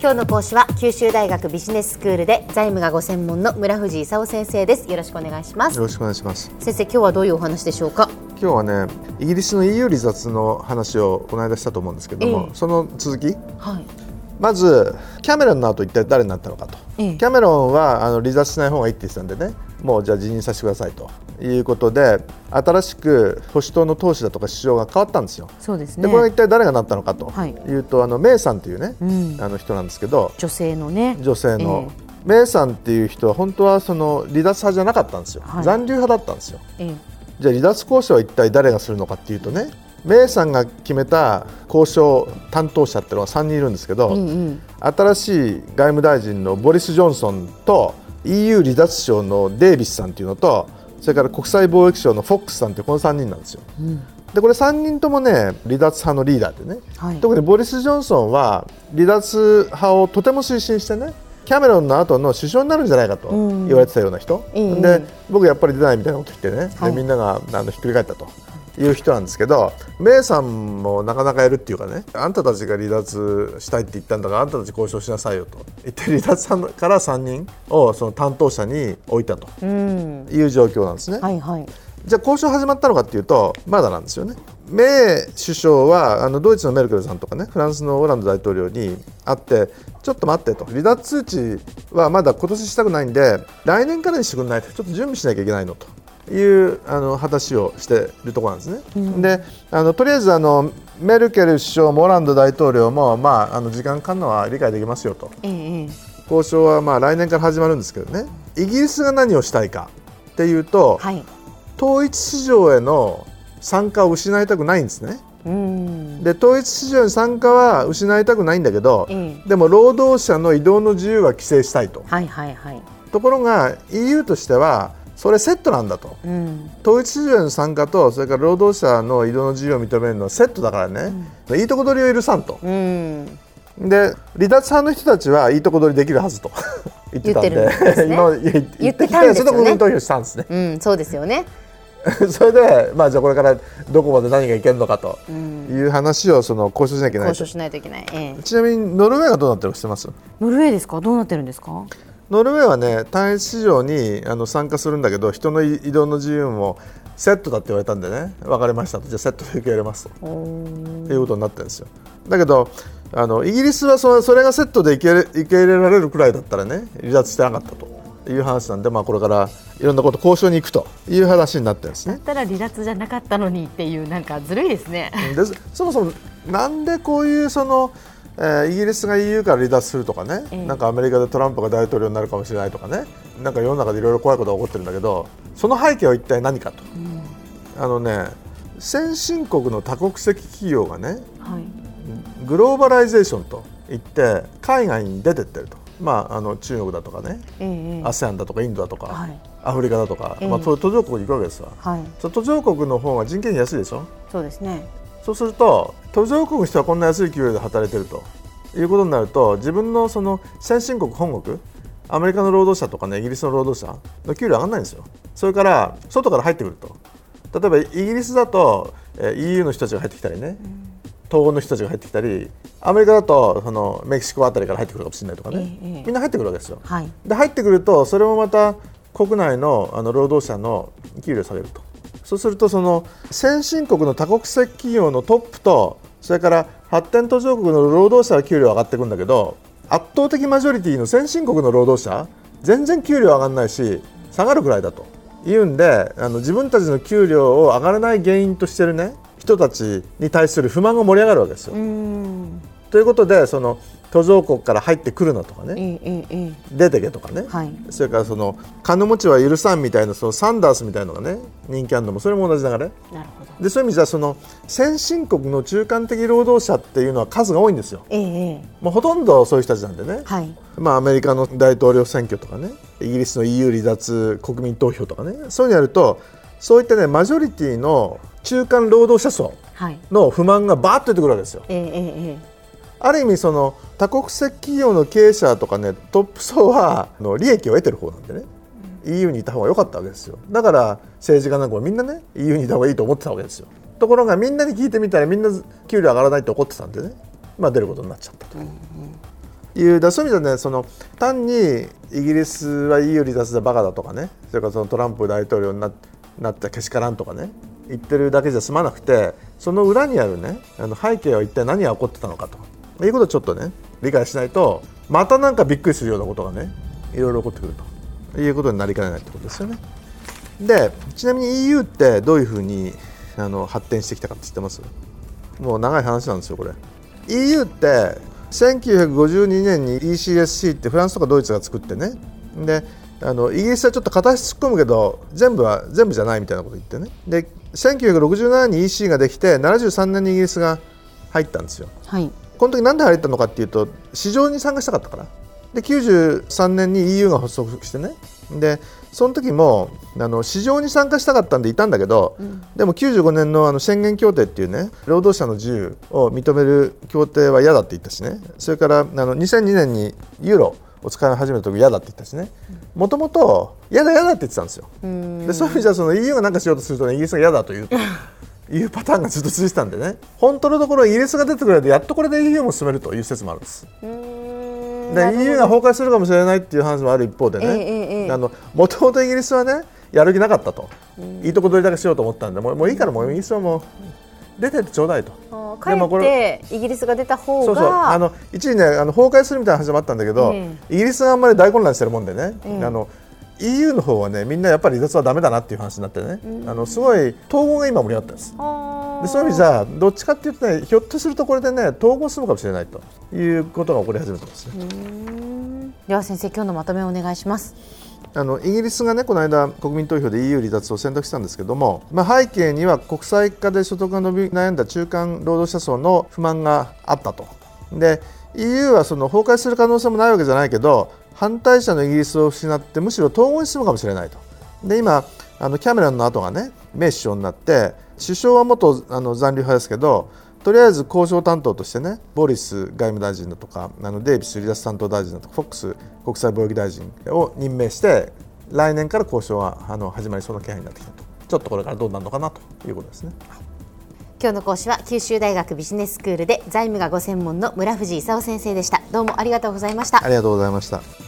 今日の講師は九州大学ビジネススクールで財務がご専門の村藤勲先生です。よろしくお願いします。よろしくお願いします。先生今日はどういうお話でしょうか？今日はねイギリスの EU 離脱の話をこの間したと思うんですけども、ええ、その続き、はい、まずキャメロンの後一体誰になったのかと、え、キャメロンはあの離脱しない方がいいって言ってたんでね。もうじゃあ辞任させてくださいということで新しく保守党の党首だとか首相が変わったんですよ。そうですね、でこれが一体誰がなったのかとい。うと、はい、あのメイさんというね、うん、あの人なんですけど女性のね。女性の、えー、メイさんっていう人は本当はその離脱派じゃなかったんですよ、はい、残留派だったんですよ。えー、じゃあ離脱交渉は一体誰がするのかっていうとねメイさんが決めた交渉担当者っていうのは3人いるんですけど、うんうん、新しい外務大臣のボリス・ジョンソンと EU 離脱省のデイビスさんというのとそれから国際貿易省のフォックスさんというこの3人なんですよ。うん。でこれ3人ともね離脱派のリーダーでね、はい、特にボリス・ジョンソンは離脱派をとても推進してねキャメロンの後の首相になるんじゃないかと言われてたような人、うん、で僕やっぱり出ないみたいなこと言ってね、はい、でみんながあのひっくり返ったという人なんですけどメイさんもなかなかやるっていうかねあんたたちが離脱したいって言ったんだからあんたたち交渉しなさいよと。言って離脱から3人をその担当者に置いたという状況なんですね。はいはい。じゃあ交渉始まったのかっていうとまだなんですよね。メイ首相はあのドイツのメルケルさんとかねフランスのオランド大統領に会ってちょっと待ってと。離脱通知はまだ今年したくないんで来年からにしてくれないとちょっと準備しなきゃいけないのというあの話をしているところなんですね。うん、であのとりあえずあのメルケル首相もオランド大統領も、まあ、あの時間かかるのは理解できますよと、ええ、交渉はまあ来年から始まるんですけどね。イギリスが何をしたいかっていうと、はい、統一市場への参加を失いたくないんですね。で統一市場に参加は失いたくないんだけど、えでも労働者の移動の自由は規制したいと。はいはいはい、ところが EU としてはそれセットなんだと、うん、統一市場への参加とそれから労働者の移動の自由を認めるのはセットだからね、うん、いいとこ取りを許さんと、うん、で離脱派の人たちはいいとこ取りできるはずと。言ってたんで、言って きてそれで国民投票したんですね。うん、そうですよね。それで、まあ、じゃあこれからどこまで何がいけるのかと。いう話をその交渉しなきゃいけない交渉しないといけない、ええ、ちなみにノルウェーがどうなってるか知ってます？ノルウェーですか？どうなってるんですか？ノルウェーはね単一市場にあの参加するんだけど人の移動の自由もセットだって言われたんでね。分かりましたと。じゃあセットで受け入れますと。いうことになってるんですよ。だけどあのイギリスはそそれがセットで受け入れられるくらいだったらね離脱してなかったと。いう話なんで、まあ、これからいろんなこと交渉に行くという話になってるんですね。だったら離脱じゃなかったのにっていうなんかずるいですね。でそもそもなんでこういうそのえー、イギリスが EU から離脱するとかね、えー、なんかアメリカでトランプが大統領になるかもしれないとかねなんか世の中でいろいろ怖いことが起こってるんだけどその背景は一体何かと、うん、あのね先進国の多国籍企業がね、はい、グローバライゼーションといって海外に出てってると、まあ、あの中国だとかね、えー、ASEAN だとかインドだとか、はい、アフリカだとか、えー、まあ、途上国に行くわけですわ、はい、途上国の方が人件費安いでしょ？そうですねそうすると途上国の人はこんな安い給料で働いてると。いうことになると自分のその先進国本国アメリカの労働者とかねイギリスの労働者の給料上がらないんですよ。それから外から入ってくると。例えばイギリスだと、え EU の人たちが入ってきたりね、東欧の人たちが入ってきたりアメリカだとそのメキシコあたりから入ってくるかもしれないとかね、ええ、みんな入ってくるわけですよ、はい、で入ってくるとそれもまた国内のあの労働者の給料を下げるとそうするとその先進国の多国籍企業のトップとそれから発展途上国の労働者は給料上がっていくんだけど圧倒的マジョリティの先進国の労働者全然給料上がらないし下がるくらいだというんであの自分たちの給料を上がらない原因としてるね人たちに対する不満が盛り上がるわけですよ。ということでその途上国から入ってくるなとかね、ええ、出てけとかね、はい、それからその金持ちは許さんみたいなそのサンダースみたいなのがね人気あるのもそれも同じ流れなるほど。でそういう意味じゃその先進国の中間的労働者っていうのは数が多いんですよ、ええ、もうほとんどそういう人たちなんでね、はい、まあ、アメリカの大統領選挙とかねイギリスの EU 離脱国民投票とかねそういうのやるとそういったねマジョリティの中間労働者層の不満がバーッと出てくるわけですよ。えええある意味その多国籍企業の経営者とかねトップ層はの利益を得てる方なんでね、うん、EU にいた方が良かったわけですよ。だから政治家なんかもみんなね EU にいた方がいいと思ってたわけですよ。ところがみんなに聞いてみたらみんな給料上がらないって怒ってたんでね。まあ出ることになっちゃったと。うんいうだそういう意味ではねその単にイギリスは EU 離脱でバカだとかね。それからそのトランプ大統領にななったけしからんとかね。言ってるだけじゃ済まなくてその裏にあるねあの背景は一体何が起こってたのかということをちょっとね理解しないとまたなんかびっくりするようなことがねいろいろ起こってくるということになりかねないってことですよね。でちなみに EU ってどういうふうにあの発展してきたかって知ってます？もう長い話なんですよこれ。EU って1952年に ECSC ってフランスとかドイツが作ってねであのイギリスはちょっと片足突っ込むけど全部は全部じゃないみたいなこと言ってねで1967年に EC ができて73年にイギリスが入ったんですよ。はい、この時なんで入ったのかっていうと市場に参加したかったから。で93年に EU が発足してね。でその時もあの市場に参加したかったんでいたんだけど、うん、でも95年のあの宣言協定っていうね労働者の自由を認める協定は嫌だって言ったしね。それからあの2002年にユーロを使い始めた時嫌だって言ったしね。もともと嫌だ嫌だって言ってたんですよ。でそういう意味じゃその EU が何かしようとすると、ね、イギリスが嫌だという いうパターンがずっと続いてたんでね。本当のところイギリスが出てくれてやっとこれで EU も進めるという説もあるんです。で EU が崩壊するかもしれないっていう話もある一方でね。もともとイギリスはねやる気なかったと、いいとこ取りだけしようと思ったんでもうもういいからもうイギリスはもう出てってちょうだいと。かえってイギリスが出た方がそうそう。あの一時ねあの崩壊するみたいな話もあったんだけど、えー、イギリスがあんまり大混乱してるもんでね、えー、あの EU の方はねみんなやっぱり離脱はだめだなっていう話になってね、うん、あのすごい統合が今盛り上がったんですでそういう意味じゃどっちかっていうとねひょっとするとこれでね統合するかもしれないということが起こり始めてますね。では先生今日のまとめをお願いします。あのイギリスがねこの間国民投票で EU 離脱を選択したんですけども、まあ、背景には国際化で所得が伸び悩んだ中間労働者層の不満があったと。で EU はその崩壊する可能性もないわけじゃないけど反対者のイギリスを失ってむしろ統合に進むかもしれないと。で今あのキャメロンの後がねメイ首相になって首相は元あの残留派ですけどとりあえず交渉担当としてねボリス外務大臣だとかあのデイビス離脱担当大臣だとかフォックス国際貿易大臣を任命して来年から交渉はあの始まりそうな気配になってきたとちょっとこれからどうなるのかなということですね。今日の講師は九州大学ビジネススクールで財務がご専門の村藤勲先生でしたどうもありがとうございましたありがとうございました